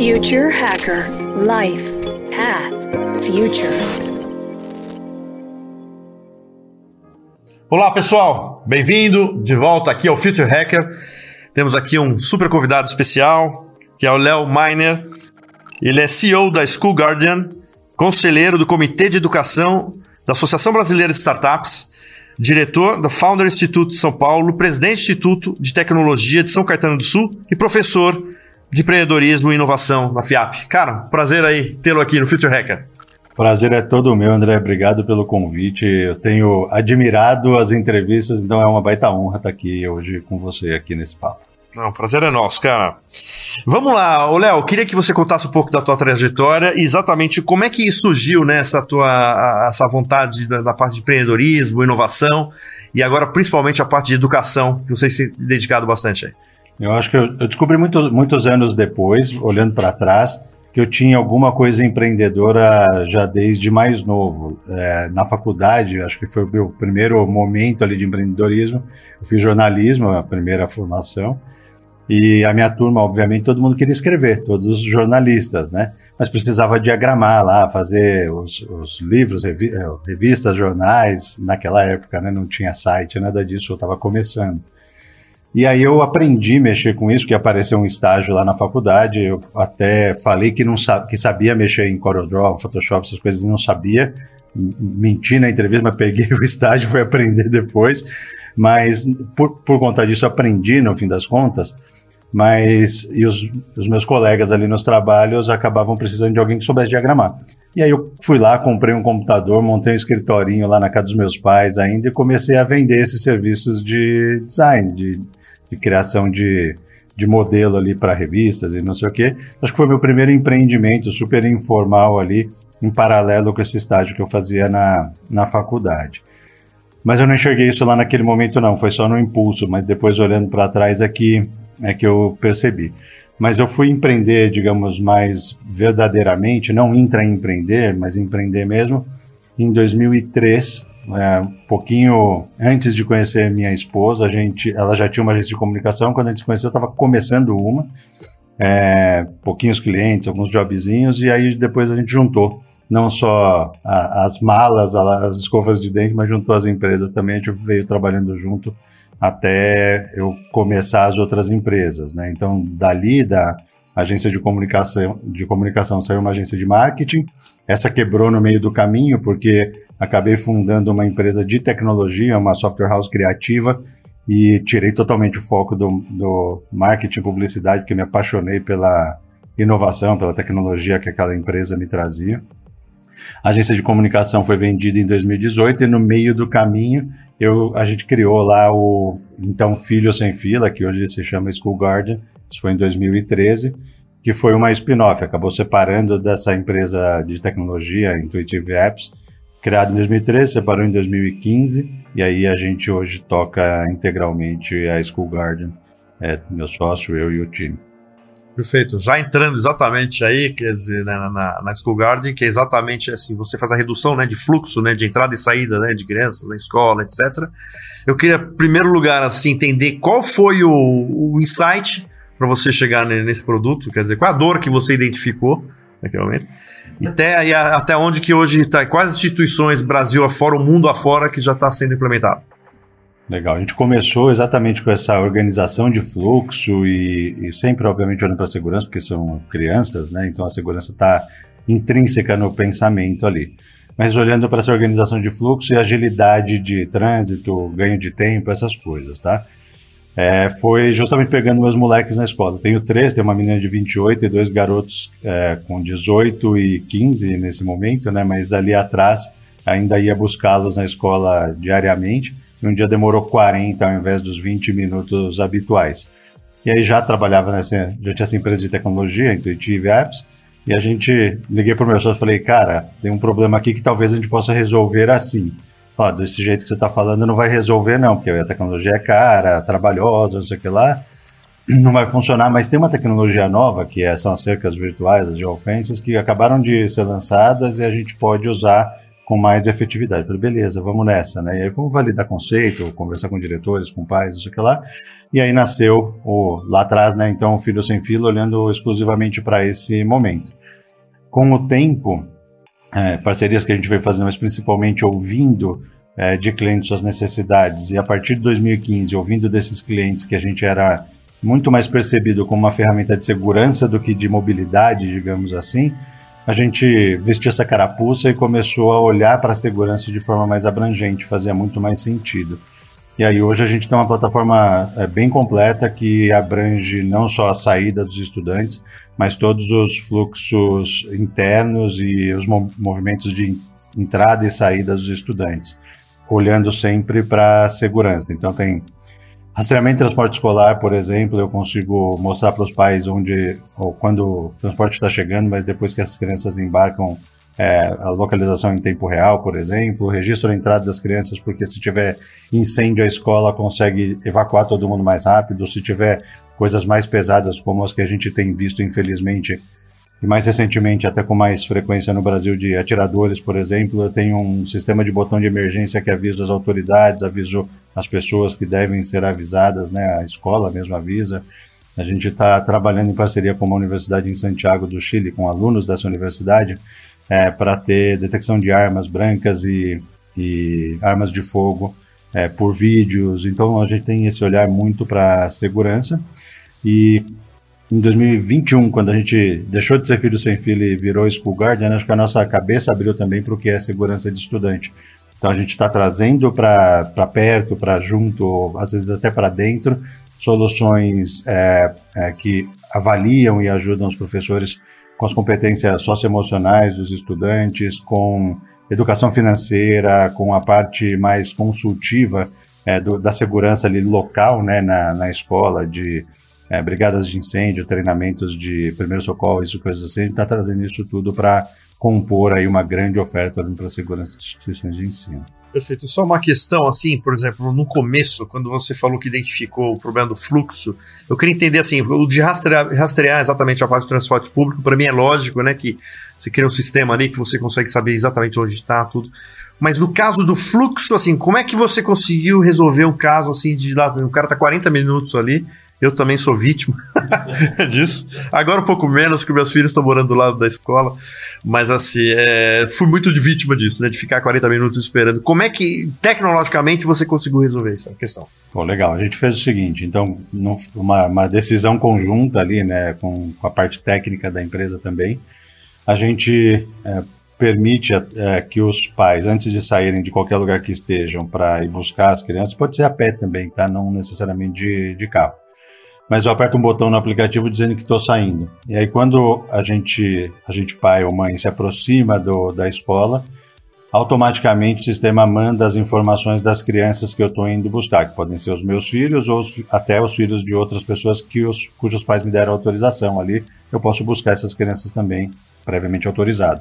Future Hacker Life Path Future. Olá pessoal, bem-vindo de volta aqui ao Future Hacker. Temos aqui um super convidado especial, que é o Léo Miner. Ele é CEO da School Guardian, conselheiro do Comitê de Educação da Associação Brasileira de Startups, diretor do Founder Instituto de São Paulo, presidente do Instituto de Tecnologia de São Caetano do Sul e professor de empreendedorismo e inovação na FIAP. Cara, prazer aí tê-lo aqui no Future Hacker. Prazer é todo meu, André. Obrigado pelo convite. Eu tenho admirado as entrevistas, então é uma baita honra estar aqui hoje com você aqui nesse papo. Não, prazer é nosso, cara. Vamos lá, ô Léo, queria que você contasse um pouco da tua trajetória e exatamente como é que surgiu né, essa tua essa vontade da, da, parte de empreendedorismo, inovação e agora principalmente a parte de educação, que você tem dedicado bastante aí. Eu acho que eu, eu descobri muito, muitos anos depois, olhando para trás, que eu tinha alguma coisa empreendedora já desde mais novo. É, na faculdade, acho que foi o meu primeiro momento ali de empreendedorismo. Eu fiz jornalismo, a primeira formação. E a minha turma, obviamente, todo mundo queria escrever, todos os jornalistas, né? Mas precisava diagramar lá, fazer os, os livros, revi eh, revistas, jornais, naquela época, né? Não tinha site, nada disso, eu estava começando. E aí eu aprendi a mexer com isso, que apareceu um estágio lá na faculdade, eu até falei que, não que sabia mexer em CorelDRAW, Photoshop, essas coisas, e não sabia, menti na entrevista, mas peguei o estágio fui aprender depois, mas por, por conta disso aprendi, no fim das contas, mas e os, os, meus colegas ali nos trabalhos acabavam precisando de alguém que soubesse diagramar. E aí eu fui lá, comprei um computador, montei um escritorinho lá na casa dos meus pais ainda e comecei a vender esses serviços de design, de, de criação de, de modelo ali para revistas e não sei o quê. Acho que foi meu primeiro empreendimento super informal ali, em paralelo com esse estágio que eu fazia na, na faculdade. Mas eu não enxerguei isso lá naquele momento não, foi só no impulso, mas depois olhando para trás aqui é que eu percebi. Mas eu fui empreender, digamos, mais verdadeiramente, não intraempreender, mas empreender mesmo, em 2003, é, um pouquinho antes de conhecer minha esposa, a gente, ela já tinha uma agência de comunicação, quando a gente se conheceu, eu estava começando uma, é, pouquinhos clientes, alguns jobzinhos, e aí depois a gente juntou não só a, as malas, as escovas de dente, mas juntou as empresas também, a gente veio trabalhando junto até eu começar as outras empresas, né? Então, dali da agência de comunicação, de comunicação saiu uma agência de marketing. Essa quebrou no meio do caminho porque acabei fundando uma empresa de tecnologia, uma software house criativa e tirei totalmente o foco do, do marketing e publicidade, porque me apaixonei pela inovação, pela tecnologia que aquela empresa me trazia. A agência de comunicação foi vendida em 2018 e no meio do caminho eu, a gente criou lá o então Filho Sem Fila, que hoje se chama School Guardian, isso foi em 2013, que foi uma spin-off, acabou separando dessa empresa de tecnologia, Intuitive Apps, criada em 2013, separou em 2015, e aí a gente hoje toca integralmente a School Guardian, é, meu sócio, eu e o time. Perfeito. Já entrando exatamente aí, quer dizer, né, na, na School Garden, que é exatamente assim, você faz a redução né, de fluxo, né, de entrada e saída né, de crianças na escola, etc. Eu queria, em primeiro lugar, assim, entender qual foi o, o insight para você chegar nesse produto, quer dizer, qual a dor que você identificou naquele momento, até, e até onde que hoje está, quais instituições, Brasil afora, o mundo afora, que já está sendo implementado. Legal. A gente começou exatamente com essa organização de fluxo e, e sempre, obviamente, olhando para a segurança, porque são crianças, né? Então a segurança está intrínseca no pensamento ali. Mas olhando para essa organização de fluxo e agilidade de trânsito, ganho de tempo, essas coisas, tá? É, foi justamente pegando meus moleques na escola. Tenho três, tem uma menina de 28 e dois garotos é, com 18 e 15 nesse momento, né? Mas ali atrás ainda ia buscá-los na escola diariamente e um dia demorou 40 ao invés dos 20 minutos habituais. E aí já trabalhava nessa, já tinha essa empresa de tecnologia, Intuitive Apps, e a gente, liguei para o meu sócio e falei, cara, tem um problema aqui que talvez a gente possa resolver assim. Ó, desse jeito que você está falando não vai resolver não, porque a tecnologia é cara, trabalhosa, não sei o que lá, não vai funcionar, mas tem uma tecnologia nova, que é, são as cercas virtuais, as geofences, que acabaram de ser lançadas e a gente pode usar com mais efetividade. Eu falei, beleza, vamos nessa, né? E aí vamos validar conceito, conversar com diretores, com pais, isso que lá. E aí nasceu o, lá atrás, né? Então, o Filho Sem Filo, olhando exclusivamente para esse momento. Com o tempo, é, parcerias que a gente veio fazendo, mas principalmente ouvindo é, de clientes suas necessidades, e a partir de 2015, ouvindo desses clientes que a gente era muito mais percebido como uma ferramenta de segurança do que de mobilidade, digamos assim, a gente vestiu essa carapuça e começou a olhar para a segurança de forma mais abrangente, fazia muito mais sentido. E aí hoje a gente tem uma plataforma é, bem completa que abrange não só a saída dos estudantes, mas todos os fluxos internos e os movimentos de entrada e saída dos estudantes, olhando sempre para a segurança. Então tem Rastreamento de transporte escolar, por exemplo, eu consigo mostrar para os pais onde ou quando o transporte está chegando, mas depois que as crianças embarcam, é, a localização em tempo real, por exemplo, o registro da entrada das crianças, porque se tiver incêndio, a escola consegue evacuar todo mundo mais rápido. Se tiver coisas mais pesadas, como as que a gente tem visto, infelizmente, e mais recentemente, até com mais frequência no Brasil, de atiradores, por exemplo, eu tenho um sistema de botão de emergência que avisa as autoridades, aviso as pessoas que devem ser avisadas, né? A escola mesmo avisa. A gente está trabalhando em parceria com uma universidade em Santiago do Chile, com alunos dessa universidade, é, para ter detecção de armas brancas e, e armas de fogo é, por vídeos. Então a gente tem esse olhar muito para segurança. E em 2021, quando a gente deixou de ser filho sem filho e virou School Guardian, acho que a nossa cabeça abriu também para o que é segurança de estudante. Então a gente está trazendo para perto, para junto, às vezes até para dentro, soluções é, é, que avaliam e ajudam os professores com as competências socioemocionais dos estudantes, com educação financeira, com a parte mais consultiva é, do, da segurança ali local, né, na, na escola, de é, brigadas de incêndio, treinamentos de primeiro socorro, isso coisas assim, a gente está trazendo isso tudo para compor aí uma grande oferta para a segurança das instituições de ensino. Perfeito. Só uma questão, assim, por exemplo, no começo, quando você falou que identificou o problema do fluxo, eu queria entender, assim, o de rastrear, rastrear exatamente a parte do transporte público, para mim é lógico, né, que você cria um sistema ali que você consegue saber exatamente onde está tudo. Mas no caso do fluxo, assim, como é que você conseguiu resolver o caso, assim, de lá, o cara tá 40 minutos ali, eu também sou vítima disso. Agora um pouco menos, que meus filhos estão morando do lado da escola. Mas assim, é, fui muito de vítima disso, né? De ficar 40 minutos esperando. Como é que, tecnologicamente, você conseguiu resolver essa questão? Bom, legal. A gente fez o seguinte, então, uma, uma decisão conjunta ali, né? Com, com, a parte técnica da empresa também. A gente é, permite é, que os pais, antes de saírem de qualquer lugar que estejam para ir buscar as crianças, pode ser a pé também, tá? Não necessariamente de, de carro mas eu aperto um botão no aplicativo dizendo que estou saindo. E aí quando a gente, a gente pai ou mãe se aproxima do, da escola, automaticamente o sistema manda as informações das crianças que eu estou indo buscar, que podem ser os meus filhos ou os, até os filhos de outras pessoas que os, cujos pais me deram autorização ali. Eu posso buscar essas crianças também previamente autorizado.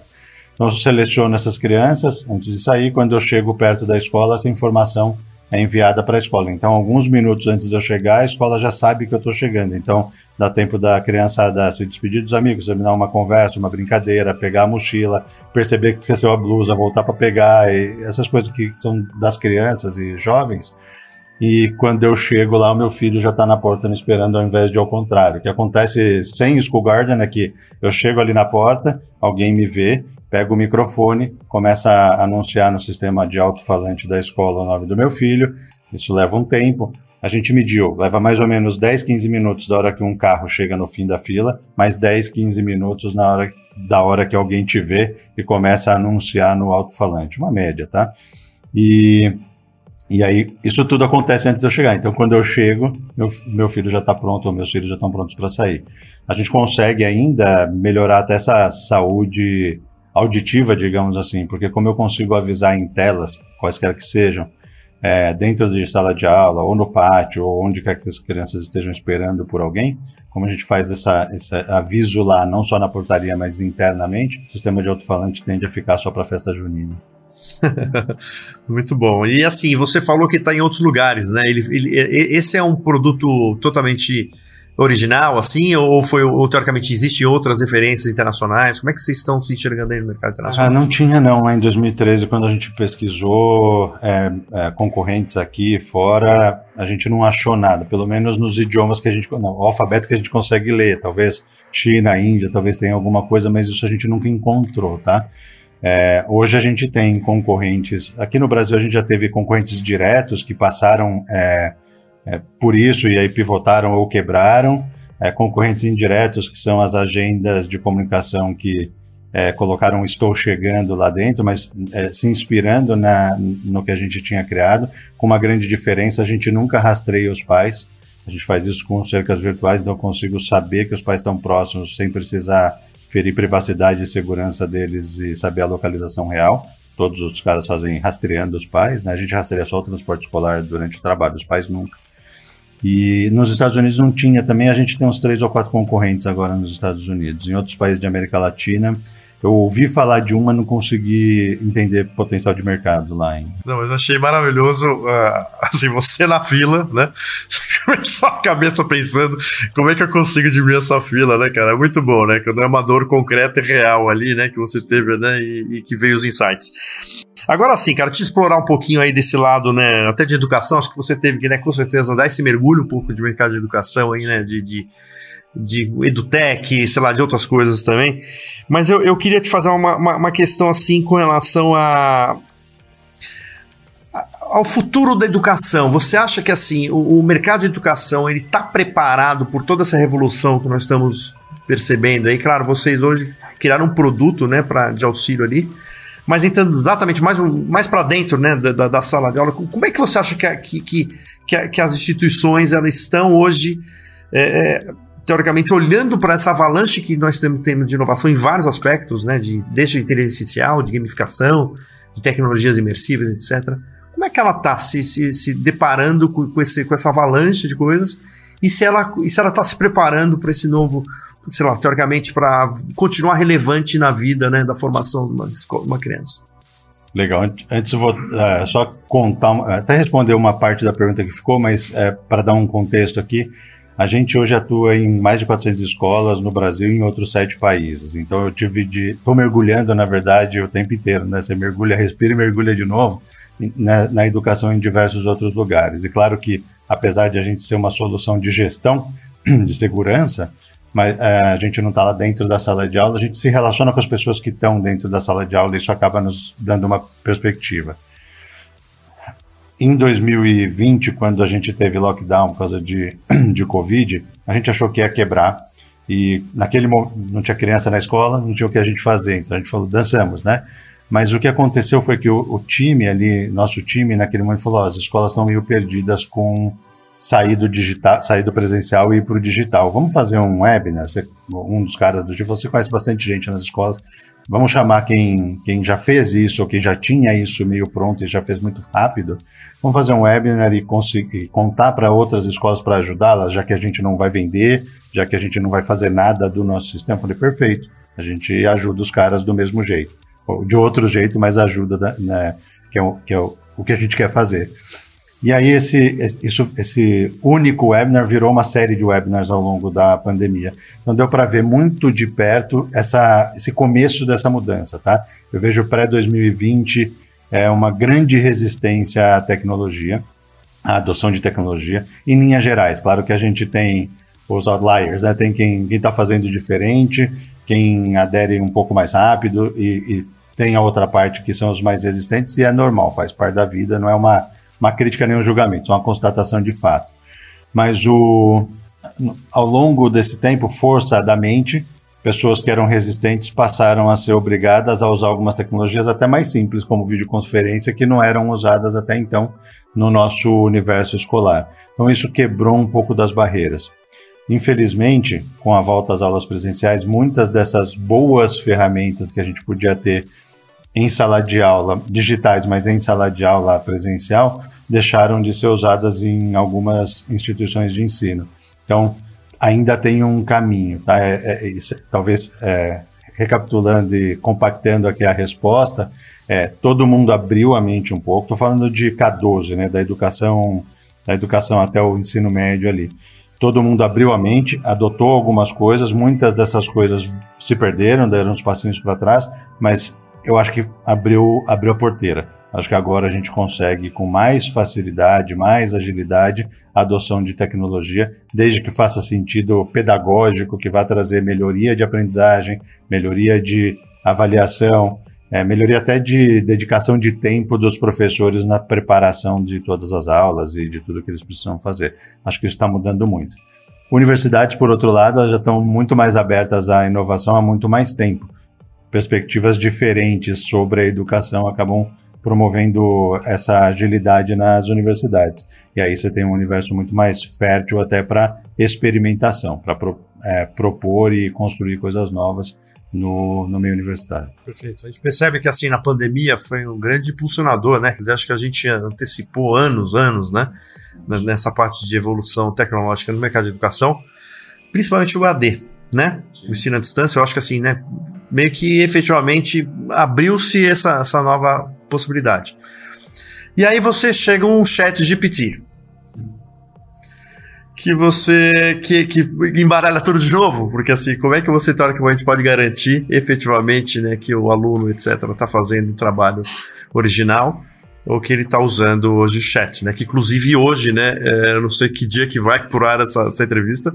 Então eu seleciono essas crianças antes de sair. Quando eu chego perto da escola, essa informação é enviada para a escola. Então, alguns minutos antes de eu chegar, a escola já sabe que eu estou chegando. Então, dá tempo da criançada se despedir dos amigos, terminar uma conversa, uma brincadeira, pegar a mochila, perceber que esqueceu a blusa, voltar para pegar, essas coisas que são das crianças e jovens. E quando eu chego lá, o meu filho já está na porta me esperando, ao invés de ao contrário. O que acontece sem School Garden é que eu chego ali na porta, alguém me vê, pega o microfone, começa a anunciar no sistema de alto-falante da escola o nome do meu filho. Isso leva um tempo. A gente mediu, leva mais ou menos 10, 15 minutos da hora que um carro chega no fim da fila, mais 10, 15 minutos na hora, da hora que alguém te vê e começa a anunciar no alto-falante. Uma média, tá? E, e aí, isso tudo acontece antes de eu chegar. Então, quando eu chego, meu, meu filho já está pronto, ou meus filhos já estão prontos para sair. A gente consegue ainda melhorar até essa saúde auditiva, digamos assim, porque como eu consigo avisar em telas, quaisquer que sejam, é, dentro de sala de aula, ou no pátio, ou onde quer que as crianças estejam esperando por alguém, como a gente faz essa, esse aviso lá, não só na portaria, mas internamente, o sistema de alto-falante tende a ficar só para festa junina. Muito bom. E assim, você falou que está em outros lugares, né? Ele, ele, esse é um produto totalmente original, assim, ou foi, ou teoricamente existem outras referências internacionais? Como é que vocês estão se enxergando aí no mercado internacional? Ah, não tinha não, lá em 2013, quando a gente pesquisou é, é, concorrentes aqui fora, a gente não achou nada, pelo menos nos idiomas que a gente, não, o alfabeto que a gente consegue ler, talvez China, Índia, talvez tenha alguma coisa, mas isso a gente nunca encontrou, tá? É, hoje a gente tem concorrentes, aqui no Brasil a gente já teve concorrentes diretos que passaram é, por isso e aí pivotaram ou quebraram, é, concorrentes indiretos que são as agendas de comunicação que é, colocaram estou chegando lá dentro, mas é, se inspirando na, no que a gente tinha criado, com uma grande diferença, a gente nunca rastreia os pais, a gente faz isso com cercas virtuais, então eu consigo saber que os pais estão próximos sem precisar ferir privacidade e segurança deles e saber a localização real. Todos os caras fazem rastreando os pais, né? A gente rastreia só o transporte escolar durante o trabalho, os pais nunca. E nos Estados Unidos não tinha também, a gente tem uns três ou quatro concorrentes agora nos Estados Unidos. Em outros países de América Latina, eu ouvi falar de uma, não consegui entender potencial de mercado lá. Hein? Não, mas achei maravilhoso, uh, assim, você na fila, né? Só a cabeça pensando como é que eu consigo diminuir essa fila, né, cara? É muito bom, né? Quando é uma dor concreta e real ali, né? Que você teve, né? E, e que veio os insights. Agora sim, cara, te explorar um pouquinho aí desse lado, né? Até de educação, acho que você teve que, né, com certeza, dar esse mergulho um pouco de mercado de educação aí, né? De, de, de edutech, sei lá, de outras coisas também. Mas eu, eu queria te fazer uma, uma, uma questão assim com relação a, ao futuro da educação, você acha que assim o, o mercado de educação ele está preparado por toda essa revolução que nós estamos percebendo aí? Claro, vocês hoje criaram um produto, né, para de auxílio ali, mas entrando exatamente mais, mais para dentro, né, da, da, sala de aula, como é que você acha que, que, que, que as instituições elas estão hoje é, é teoricamente, olhando para essa avalanche que nós temos, temos de inovação em vários aspectos, né, de, desde inteligência artificial, de gamificação, de tecnologias imersivas, etc. Como é que ela está se, se, se, deparando com, com, esse, com essa avalanche de coisas e se ela e se ela está se preparando para esse novo, sei lá, teoricamente, para continuar relevante na vida né, da formação de uma, de uma criança? Legal. Antes eu vou é, só contar, até responder uma parte da pergunta que ficou, mas é, para dar um contexto aqui, a gente hoje atua em mais de 400 escolas no Brasil e em outros sete países. Então eu tive de. Estou mergulhando, na verdade, o tempo inteiro, né? Você mergulha, respira e mergulha de novo na, na educação em diversos outros lugares. E claro que, apesar de a gente ser uma solução de gestão, de segurança, mas é, a gente não está lá dentro da sala de aula, a gente se relaciona com as pessoas que estão dentro da sala de aula e isso acaba nos dando uma perspectiva em 2020, quando a gente teve lockdown por causa de, de Covid, a gente achou que ia quebrar. E naquele momento não tinha criança na escola, não tinha o que a gente fazer. Então a gente falou, dançamos, né? Mas o que aconteceu foi que o, o time ali, nosso time naquele momento falou, oh, as escolas estão meio perdidas com sair do digital, sair do presencial e ir para o digital. Vamos fazer um webinar? Você, um dos caras do tipo, você conhece bastante gente nas escolas. Vamos chamar quem, quem já fez isso ou quem já tinha isso meio pronto e já fez muito rápido Vamos fazer um webinar e, conseguir, contar para outras escolas para ajudá-las, já que a gente não vai vender, já que a gente não vai fazer nada do nosso sistema. Eu falei, perfeito, a gente ajuda os caras do mesmo jeito. De outro jeito, mas ajuda, né, que é, o, que é o, o que a gente quer fazer. E aí esse, isso, esse único webinar virou uma série de webinars ao longo da pandemia. Então deu para ver muito de perto essa, esse começo dessa mudança, tá? Eu vejo pré-2020 é uma grande resistência à tecnologia, à adoção de tecnologia, em linhas gerais. Claro que a gente tem os outliers, né? tem quem está fazendo diferente, quem adere um pouco mais rápido e, e, tem a outra parte que são os mais resistentes e é normal, faz parte da vida, não é uma, uma crítica nem um julgamento, é uma constatação de fato. Mas o, ao longo desse tempo, forçadamente, pessoas que eram resistentes passaram a ser obrigadas a usar algumas tecnologias até mais simples, como videoconferência, que não eram usadas até então no nosso universo escolar. Então isso quebrou um pouco das barreiras. Infelizmente, com a volta às aulas presenciais, muitas dessas boas ferramentas que a gente podia ter em sala de aula, digitais, mas em sala de aula presencial, deixaram de ser usadas em algumas instituições de ensino. Então, ainda tem um caminho, tá? É, é, é, talvez é, recapitulando e compactando aqui a resposta, é, todo mundo abriu a mente um pouco. Estou falando de K12, né? Da educação, da educação até o ensino médio ali. todo mundo abriu a mente, adotou algumas coisas, muitas dessas coisas se perderam, deram uns passinhos para trás, mas eu acho que abriu, abriu a porteira. Acho que agora a gente consegue, com mais facilidade, mais agilidade, a adoção de tecnologia, desde que faça sentido pedagógico, que vá trazer melhoria de aprendizagem, melhoria de avaliação, é, melhoria até de dedicação de tempo dos professores na preparação de todas as aulas e de tudo que eles precisam fazer. Acho que isso está mudando muito. Universidades, por outro lado, já estão muito mais abertas à inovação há muito mais tempo. Perspectivas diferentes sobre a educação acabam promovendo essa agilidade nas universidades. E aí você tem um universo muito mais fértil até para experimentação, para pro, é, propor e construir coisas novas no, no meio universitário. Perfeito. A gente percebe que assim na pandemia foi um grande impulsionador, né? Quer dizer, acho que a gente antecipou anos, anos, né? Nessa parte de evolução tecnológica no mercado de educação, principalmente o AD, né? O ensino à distância, eu acho que assim, né? Meio que efetivamente abriu-se essa, essa nova possibilidade. E aí você chega um chat GPT, que você que, que embaralha tudo de novo, porque assim, como é que você teoricamente pode garantir efetivamente né, que o aluno, etc., está fazendo o trabalho original ou que ele está usando hoje o chat, né? Que inclusive hoje, né? É, eu não sei que dia que vai por essa, essa, entrevista,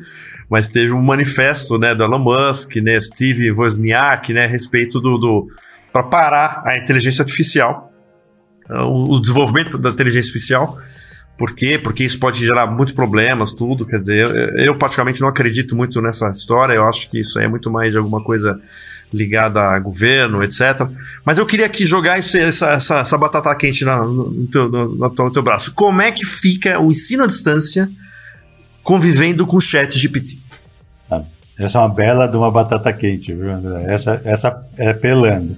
mas teve um manifesto, né, do Elon Musk, né, Steve Wozniak, né, a respeito do, do para parar a inteligência artificial, o, o desenvolvimento da inteligência artificial por quê? Porque isso pode gerar muitos problemas, tudo. Quer dizer, eu, eu praticamente não acredito muito nessa história. Eu acho que isso é muito mais alguma coisa ligada a governo, etc. Mas eu queria aqui jogar essa, essa, essa batata quente na, no, teu, no, no, teu braço. Como é que fica o ensino à distância convivendo com o chat GPT? Ah, essa é uma bela de uma batata quente, viu, André? Essa, essa é pelando.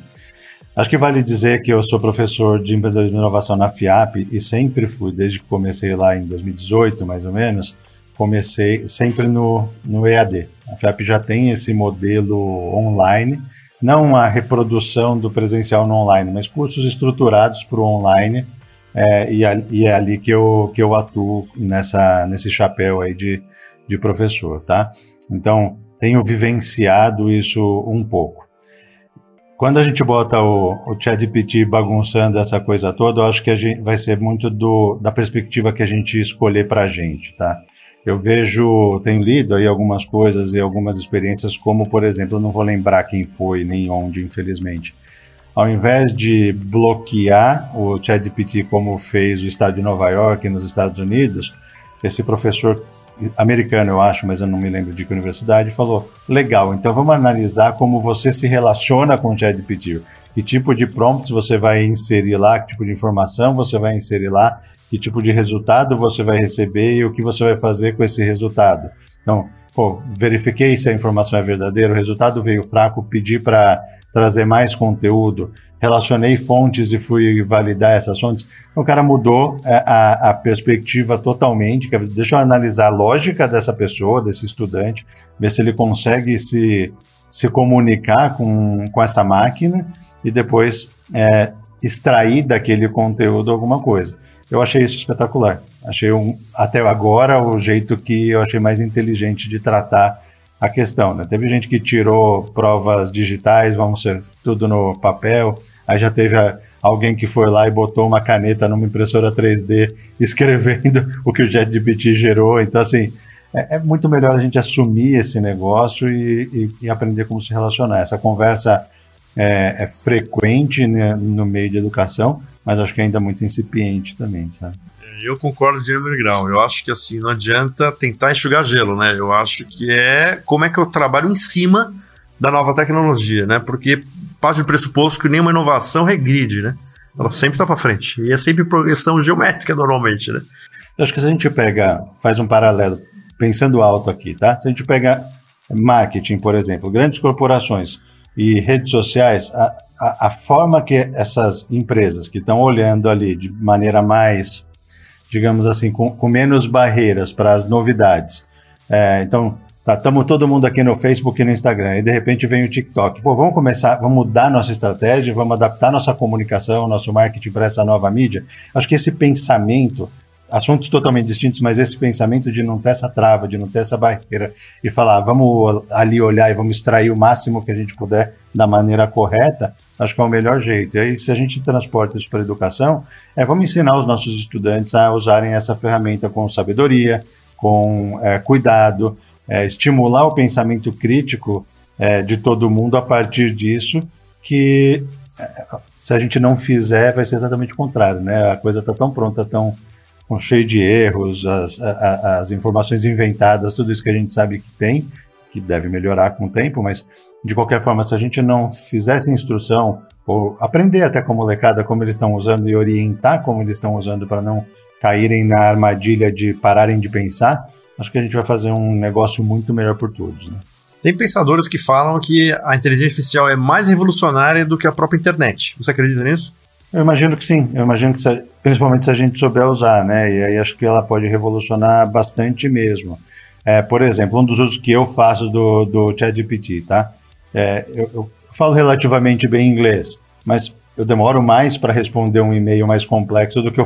Acho que vale dizer que eu sou professor de empreendedorismo e inovação na FIAP e sempre fui, desde que comecei lá em 2018, mais ou menos, comecei sempre no, no EAD. A FIAP já tem esse modelo online, não a reprodução do presencial no online, mas cursos estruturados para o online, é, e, e, é ali que eu, que eu atuo nessa, nesse chapéu aí de, de professor, tá? Então, tenho vivenciado isso um pouco. Quando a gente bota o, o ChatGPT bagunçando essa coisa toda, eu acho que a gente vai ser muito do, da perspectiva que a gente escolher para a gente, tá? Eu vejo, tenho lido aí algumas coisas e algumas experiências, como, por exemplo, eu não vou lembrar quem foi nem onde, infelizmente. Ao invés de bloquear o ChatGPT como fez o estado de Nova York nos Estados Unidos, esse professor americano, eu acho, mas eu não me lembro de que universidade, falou: legal, então vamos analisar como você se relaciona com o ChatGPT. Que tipo de prompts você vai inserir lá, que tipo de informação você vai inserir lá, que tipo de resultado você vai receber e o que você vai fazer com esse resultado. Então, pô, verifiquei se a informação é verdadeira, o resultado veio fraco, pedi para trazer mais conteúdo, relacionei fontes e fui validar essas fontes. Então, o cara mudou é, a, a perspectiva totalmente. Deixa eu analisar a lógica dessa pessoa, desse estudante, ver se ele consegue se, se comunicar com, com essa máquina e depois é, extrair daquele conteúdo alguma coisa. Eu achei isso espetacular. Achei um, até agora o jeito que eu achei mais inteligente de tratar a questão. Né? Teve gente que tirou provas digitais, vamos ser tudo no papel. Aí já teve a, alguém que foi lá e botou uma caneta numa impressora 3D escrevendo o que o JetGPT gerou. Então, assim, é, é, muito melhor a gente assumir esse negócio e, e, e aprender como se relacionar. Essa conversa é, é frequente né, no meio de educação, mas acho que ainda muito incipiente também, sabe? Eu concordo de grau. Eu acho que assim, não adianta tentar enxugar gelo, né? Eu acho que é como é que eu trabalho em cima da nova tecnologia, né? Porque parte do pressuposto que nenhuma inovação regride, né? Ela sempre está para frente. E é sempre progressão geométrica normalmente, né? Eu acho que se a gente pega, faz um paralelo, pensando alto aqui, tá? Se a gente pega marketing, por exemplo, grandes corporações e redes sociais, a, a, a forma que essas empresas que estão olhando ali de maneira mais, digamos assim, com, com menos barreiras para as novidades. É, então, tá, estamos todo mundo aqui no Facebook e no Instagram, e de repente vem o TikTok. Pô, vamos começar, vamos mudar nossa estratégia, vamos adaptar nossa comunicação, nosso marketing para essa nova mídia. Acho que esse pensamento assuntos totalmente distintos, mas esse pensamento de não ter essa trava, de não ter essa barreira e falar, vamos ali olhar e vamos extrair o máximo que a gente puder da maneira correta, acho que é o melhor jeito. E aí, se a gente transporta isso para a educação, é vamos ensinar os nossos estudantes a usarem essa ferramenta com sabedoria, com é, cuidado, é, estimular o pensamento crítico é, de todo mundo a partir disso, que é, se a gente não fizer, vai ser exatamente o contrário, né? A coisa está tão pronta, tão com cheio de erros, as, as informações inventadas, tudo isso que a gente sabe que tem, que deve melhorar com o tempo, mas de qualquer forma, se a gente não fizesse instrução ou aprender até com a molecada como eles estão usando e orientar como eles estão usando para não caírem na armadilha de pararem de pensar, acho que a gente vai fazer um negócio muito melhor por todos. Né? Tem pensadores que falam que a inteligência artificial é mais revolucionária do que a própria internet. Você acredita nisso? Eu imagino que sim. Eu imagino que, se, principalmente se a gente souber usar, né? E aí acho que ela pode revolucionar bastante mesmo. É, por exemplo, um dos usos que eu faço do, do ChatGPT, tá? É, eu, eu, falo relativamente bem inglês, mas eu demoro mais para responder um e-mail mais complexo do que eu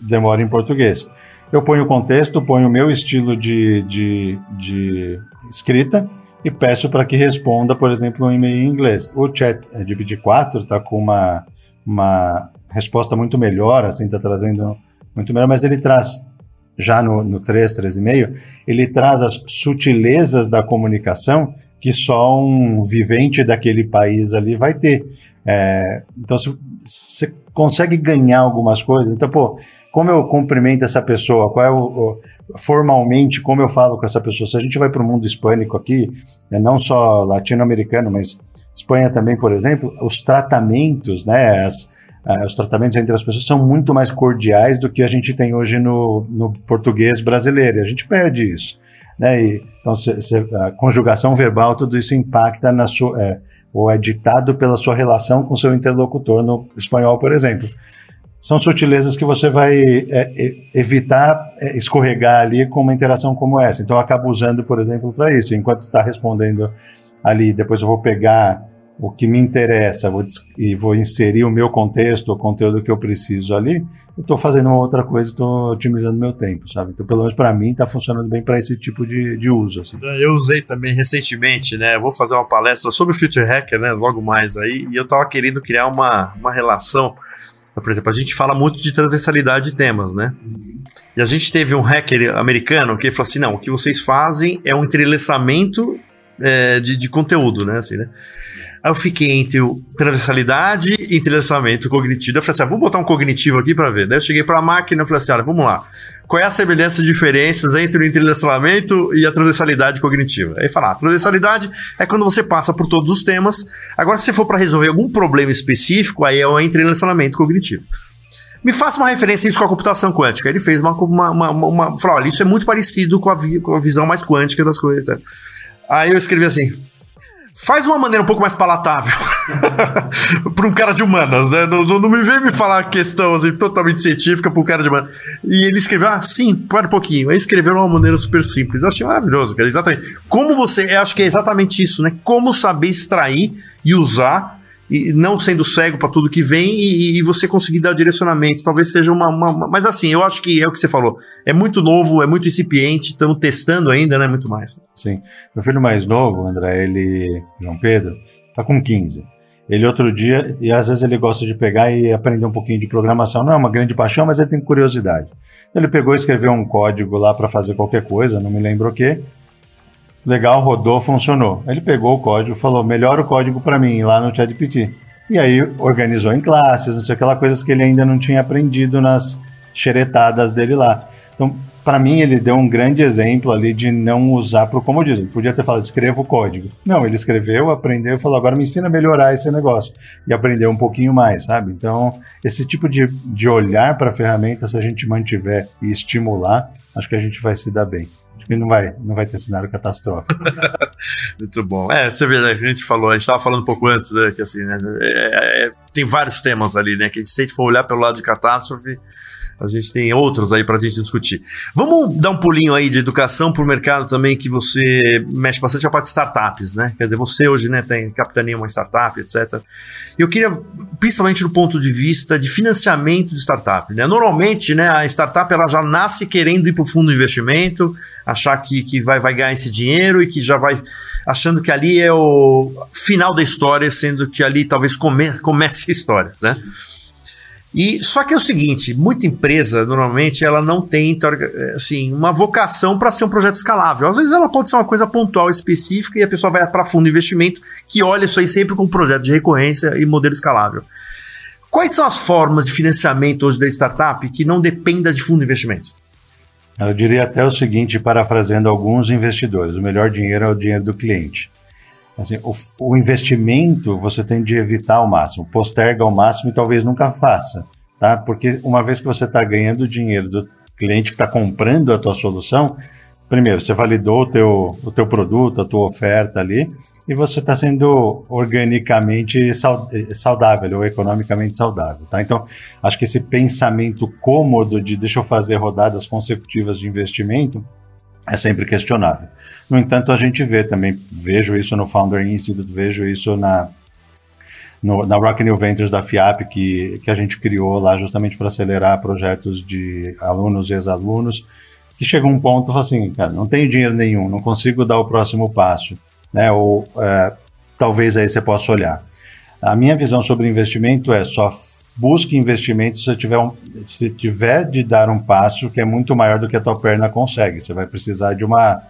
demoro em português. Eu ponho o contexto, ponho o meu estilo de, de, de escrita e peço para que responda, por exemplo, um e-mail em inglês. O ChatGPT 4 está com uma uma resposta muito melhor, assim, está trazendo muito melhor, mas ele traz, já no, no 3, 3,5, ele traz as sutilezas da comunicação que só um vivente daquele país ali vai ter. É, então, você consegue ganhar algumas coisas. Então, pô, como eu cumprimento essa pessoa? Qual é o, o formalmente como eu falo com essa pessoa? Se a gente vai para o mundo hispânico aqui, é não só latino-americano, mas Espanha também, por exemplo, os tratamentos, né, as, uh, os tratamentos entre as pessoas são muito mais cordiais do que a gente tem hoje no, no português brasileiro. A gente perde isso. Né? E, então, a conjugação verbal, tudo isso impacta na sua. É, ou é ditado pela sua relação com seu interlocutor no espanhol, por exemplo. São sutilezas que você vai é, evitar é, escorregar ali com uma interação como essa. Então, eu acabo usando, por exemplo, para isso. Enquanto está respondendo ali, depois eu vou pegar o que me interessa vou, e vou inserir o meu contexto, o conteúdo que eu preciso ali, eu estou fazendo uma outra coisa, estou otimizando meu tempo, sabe? Então, pelo menos para mim, está funcionando bem para esse tipo de, de uso. Assim. Eu usei também recentemente, né? Eu vou fazer uma palestra sobre o Future Hacker, né? Logo mais aí, e eu estava querendo criar uma, uma relação. Por exemplo, a gente fala muito de transversalidade de temas, né? E a gente teve um hacker americano que falou assim: não, o que vocês fazem é um entrelaçamento é, de, de conteúdo, né? Assim, né? Aí eu fiquei entre o transversalidade e entrelaçamento cognitivo. Eu falei assim: ah, vou botar um cognitivo aqui para ver. Daí eu cheguei para a máquina e falei assim: olha, vamos lá. Qual é a semelhança e diferenças entre o entrelaçamento e a transversalidade cognitiva? Aí falar: ah, a transversalidade é quando você passa por todos os temas. Agora, se for para resolver algum problema específico, aí é o entrelaçamento cognitivo. Me faça uma referência isso com a computação quântica. Ele fez uma. uma, uma, uma falou: olha, isso é muito parecido com a, vi, com a visão mais quântica das coisas. Aí eu escrevi assim: faz uma maneira um pouco mais palatável para um cara de humanas, né? Não, não, não, me vem me falar questão assim, totalmente científica para um cara de humanas. E ele escreveu, ah, para um pouquinho. Aí escreveu de uma maneira super simples. Eu achei maravilhoso, cara. Exatamente. Como você, eu acho que é exatamente isso, né? Como saber extrair e usar e não sendo cego para tudo que vem e, e, você conseguir dar direcionamento. Talvez seja uma, uma, uma, Mas assim, eu acho que é o que você falou. É muito novo, é muito incipiente, estamos testando ainda, né? Muito mais. Sim. Meu filho mais novo, André, ele. João Pedro, tá com 15. Ele outro dia, e às vezes ele gosta de pegar e aprender um pouquinho de programação. Não é uma grande paixão, mas ele tem curiosidade. Ele pegou e escreveu um código lá para fazer qualquer coisa, não me lembro o que. Legal, rodou, funcionou. Ele pegou o código, falou: melhora o código para mim lá no ChatGPT. E aí organizou em classes, não sei aquela coisas que ele ainda não tinha aprendido nas xeretadas dele lá. Então, para mim, ele deu um grande exemplo ali de não usar para o comodismo. Ele podia ter falado, escreva o código. Não, ele escreveu, aprendeu e falou, agora me ensina a melhorar esse negócio. E aprendeu um pouquinho mais, sabe? Então, esse tipo de, de olhar para a ferramenta, se a gente mantiver e estimular, acho que a gente vai se dar bem. Que não vai, não vai ter cenário catastrófico. Muito bom. É, você vê, né, a gente falou, a gente estava falando um pouco antes, né, que assim, né, é, é, tem vários temas ali, né, que se a gente for olhar pelo lado de catástrofe, a gente tem outros aí para a gente discutir. Vamos dar um pulinho aí de educação para o mercado também, que você mexe bastante a parte de startups, né? Quer dizer, você hoje né, tem capitania uma startup, etc. Eu queria, principalmente do ponto de vista de financiamento de startup, né? Normalmente, né, a startup ela já nasce querendo ir para o fundo de investimento, achar que, que vai, vai ganhar esse dinheiro e que já vai achando que ali é o final da história, sendo que ali talvez come, comece a história, né? E só que é o seguinte, muita empresa normalmente ela não tem assim uma vocação para ser um projeto escalável. Às vezes ela pode ser uma coisa pontual específica e a pessoa vai para fundo de investimento que olha isso aí sempre como projeto de recorrência e modelo escalável. Quais são as formas de financiamento hoje da startup que não dependa de fundo de investimento? Eu diria até o seguinte, parafraseando alguns investidores: o melhor dinheiro é o dinheiro do cliente. Assim, o, o, investimento você tem de evitar ao máximo, posterga ao máximo e talvez nunca faça, tá? Porque uma vez que você está ganhando dinheiro do cliente que está comprando a tua solução, primeiro você validou o teu, o teu produto, a tua oferta ali, e você está sendo organicamente saudável ou economicamente saudável, tá? Então, acho que esse pensamento cômodo de deixa eu fazer rodadas consecutivas de investimento é sempre questionável. No entanto, a gente vê também, vejo isso no Founder Institute, vejo isso na, no, na Rock New Ventures da FIAP, que, que a gente criou lá justamente para acelerar projetos de alunos e ex-alunos, que chega um ponto assim, cara, não tenho dinheiro nenhum, não consigo dar o próximo passo, né? Ou é, talvez aí você possa olhar. A minha visão sobre investimento é só busque investimento se tiver, um, se tiver de dar um passo que é muito maior do que a tua perna consegue. Você vai precisar de uma,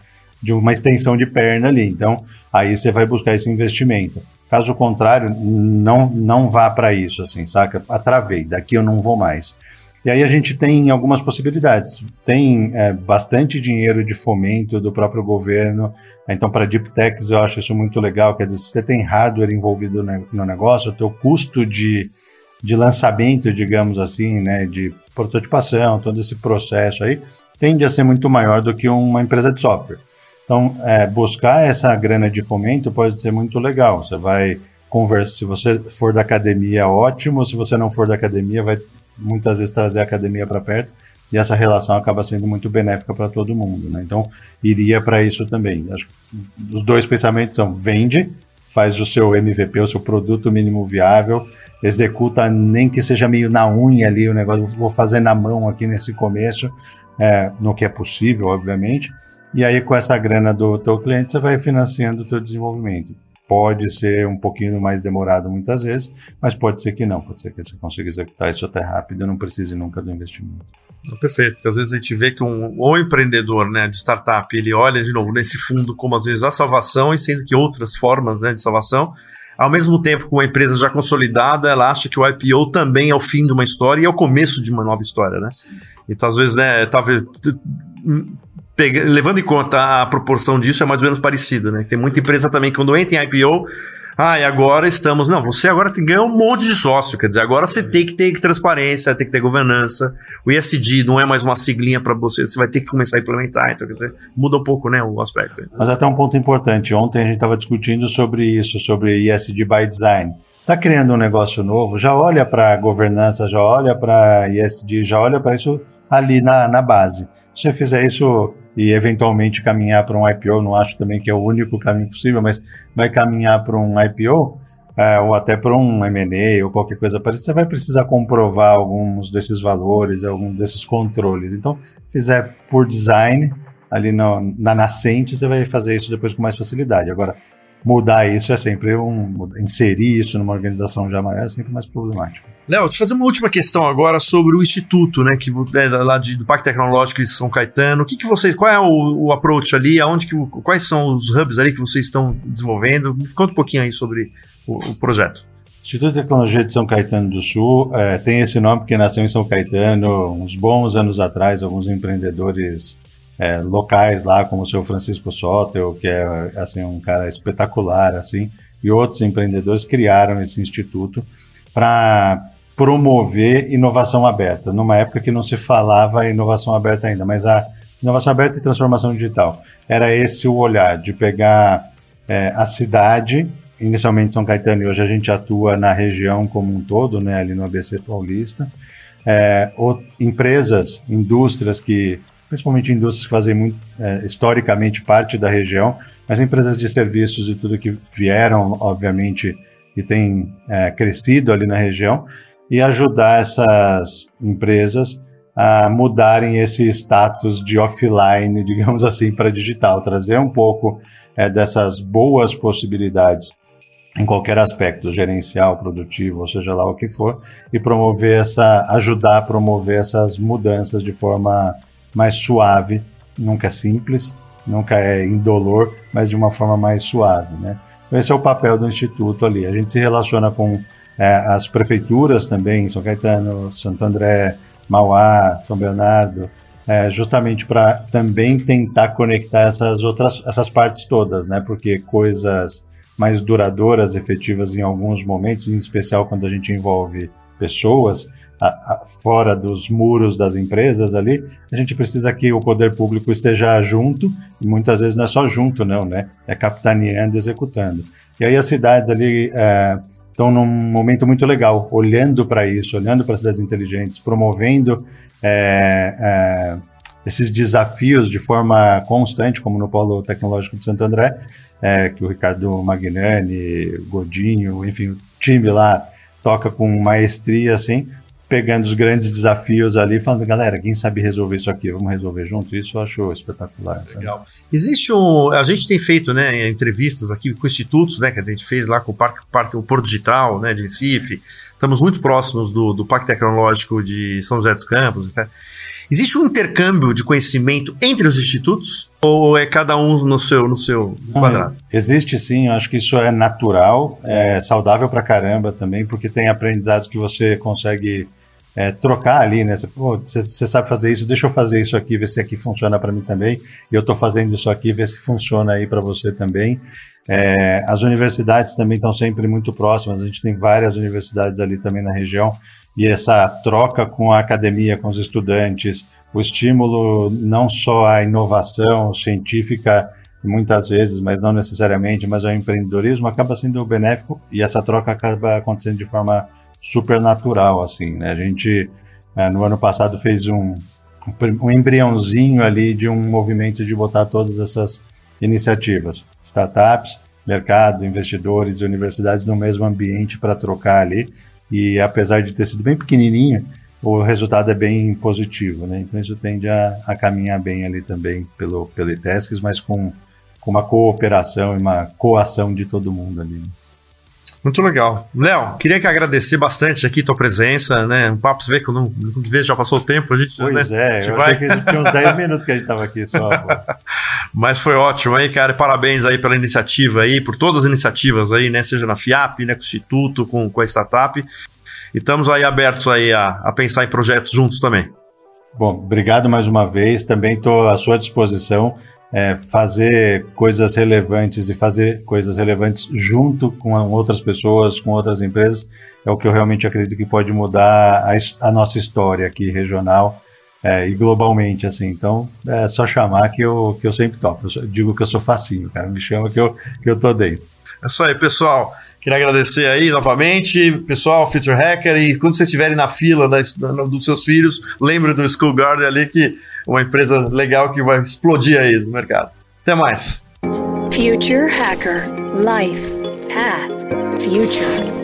de uma extensão de perna ali. Então, aí você vai buscar esse investimento. Caso contrário, não, não vá para isso, assim, saca? Atravei, daqui eu não vou mais. E aí a gente tem algumas possibilidades. Tem é, bastante dinheiro de fomento do próprio governo. Então, para Deep Techs, eu acho isso muito legal. Quer dizer, se você tem hardware envolvido no negócio, o teu custo de de lançamento, digamos assim, né, de prototipação, todo esse processo aí, tende a ser muito maior do que uma empresa de software. Então, é, buscar essa grana de fomento pode ser muito legal. Você vai conversar, se você for da academia, ótimo. Se você não for da academia, vai muitas vezes trazer a academia para perto e essa relação acaba sendo muito benéfica para todo mundo. Né? Então, iria para isso também. Acho que os dois pensamentos são: vende, faz o seu MVP, o seu produto mínimo viável, executa nem que seja meio na unha ali o negócio, vou fazer na mão aqui nesse começo, é, no que é possível, obviamente. E aí, com essa grana do teu cliente, você vai financiando o teu desenvolvimento. Pode ser um pouquinho mais demorado muitas vezes, mas pode ser que não. Pode ser que você consiga executar isso até rápido não precise nunca do investimento. Perfeito, porque às vezes a gente vê que um, o empreendedor né, de startup, ele olha de novo nesse fundo como às vezes a salvação, e sendo que outras formas né, de salvação ao mesmo tempo, com a empresa já consolidada, ela acha que o IPO também é o fim de uma história e é o começo de uma nova história, né? Então, às vezes, né, talvez levando em conta a proporção disso, é mais ou menos parecido, né? Tem muita empresa também que quando entra em IPO, ah, e agora estamos. Não, você agora tem que ganhar um monte de sócio. Quer dizer, agora você tem que ter transparência, tem que ter governança. O ISD não é mais uma siglinha para você, você vai ter que começar a implementar. Então, quer dizer, muda um pouco né, o aspecto. Mas até um ponto importante. Ontem a gente estava discutindo sobre isso, sobre ISD by design. Está criando um negócio novo, já olha para governança, já olha para ISD, já olha para isso ali na, na base. Se você fizer isso e eventualmente caminhar para um IPO, não acho também que é o único caminho possível, mas vai caminhar para um IPO é, ou até para um M&A ou qualquer coisa parecida, você vai precisar comprovar alguns desses valores, alguns desses controles. Então, fizer por design ali no, na nascente, você vai fazer isso depois com mais facilidade. Agora, mudar isso é sempre um. inserir isso numa organização já maior é sempre mais problemático. Léo, te fazer uma última questão agora sobre o instituto, né, que é lá de, do Parque Tecnológico de São Caetano. O que, que vocês, qual é o, o approach ali? Aonde que, quais são os hubs ali que vocês estão desenvolvendo? Conta um pouquinho aí sobre o, o projeto. Instituto de Tecnologia de São Caetano do Sul é, tem esse nome porque nasceu em São Caetano uns bons anos atrás. Alguns empreendedores é, locais lá, como o seu Francisco Sotel, que é assim um cara espetacular, assim, e outros empreendedores criaram esse instituto para promover inovação aberta, numa época que não se falava inovação aberta ainda, mas a inovação aberta e transformação digital. Era esse o olhar de pegar é, a cidade, inicialmente São Caetano, e hoje a gente atua na região como um todo, né, ali no ABC Paulista, é, empresas, indústrias que, principalmente indústrias que fazem muito, é, historicamente parte da região, mas empresas de serviços e tudo que vieram, obviamente, e têm é, crescido ali na região, e ajudar essas empresas a mudarem esse status de offline, digamos assim, para digital, trazer um pouco é, dessas boas possibilidades em qualquer aspecto, gerencial, produtivo, ou seja lá o que for, e promover essa, ajudar a promover essas mudanças de forma mais suave, nunca é simples, nunca é indolor, mas de uma forma mais suave, né? Então esse é o papel do Instituto ali. A gente se relaciona com é, as prefeituras também, São Caetano, Santo André, Mauá, São Bernardo, é, justamente para também tentar conectar essas outras, essas partes todas, né? Porque coisas mais duradouras, efetivas em alguns momentos, em especial quando a gente envolve pessoas a, a, fora dos muros das empresas ali, a gente precisa que o poder público esteja junto, e muitas vezes não é só junto, não, né? É capitaneando executando. E aí as cidades ali é, estão num momento muito legal, olhando para isso, olhando para cidades inteligentes, promovendo é, é, esses desafios de forma constante, como no Polo Tecnológico de Santo André, é, que o Ricardo Magnani, Godinho, enfim, o time lá toca com maestria, assim, pegando os grandes desafios ali, falando, galera, quem sabe resolver isso aqui, vamos resolver junto. Isso eu acho espetacular. Legal. Sabe? Existe um. A gente tem feito né, entrevistas aqui com institutos, né? Que a gente fez lá com o Parque, Parque o Porto Digital, né, de Recife. Estamos muito próximos do, do Parque Tecnológico de São José dos Campos, etc. Existe um intercâmbio de conhecimento entre os institutos ou é cada um no seu no seu quadrado? existe sim, eu acho que isso é natural, é saudável pra caramba também, porque tem aprendizados que você consegue é, trocar ali, né? Você sabe fazer isso, deixa eu fazer isso aqui, ver se aqui funciona para mim também. E eu estou fazendo isso aqui, ver se funciona aí para você também. É, as universidades também estão sempre muito próximas, a gente tem várias universidades ali também na região e essa troca com a academia, com os estudantes, o estímulo não só à inovação científica, muitas vezes, mas não necessariamente, mas ao empreendedorismo, acaba sendo benéfico e essa troca acaba acontecendo de forma super natural, assim, né? A gente, é, no ano passado, fez um, um embriãozinho ali de um movimento de botar todas essas iniciativas, startups, mercado, investidores e universidades no mesmo ambiente para trocar ali e apesar de ter sido bem pequenininho, o resultado é bem positivo, né? Então isso tende a, a caminhar bem ali também pelo, pelo ITESCS, mas com, com uma cooperação e uma coação de todo mundo ali. Né? Muito legal. Léo, queria que agradecer bastante aqui tua presença, né? Um papo, você vê que eu não, não vejo, já passou o tempo, a gente. Pois né? é, eu vai... achei que tinha uns 10 minutos que a gente tava aqui só. Mas foi ótimo aí, cara. Parabéns aí pela iniciativa aí, por todas as iniciativas aí, né? Seja na FIAP, né? Com o Instituto, com, com a startup. E estamos aí abertos aí a, a pensar em projetos juntos também. Bom, obrigado mais uma vez. Também estou à sua disposição é, fazer coisas relevantes e fazer coisas relevantes junto com outras pessoas, com outras empresas, é o que eu realmente acredito que pode mudar a, a nossa história aqui regional é, e globalmente, assim. Então, é só chamar que eu, que eu sempre topo. Eu digo que eu sou facinho, cara. Me chama que eu, que eu tô dentro. É isso aí, pessoal. Queria agradecer aí novamente, pessoal, Future Hacker, e quando vocês estiverem na fila da, dos seus filhos, lembre do School Garden ali, que é uma empresa legal que vai explodir aí no mercado. Até mais. Future Hacker Life Path Future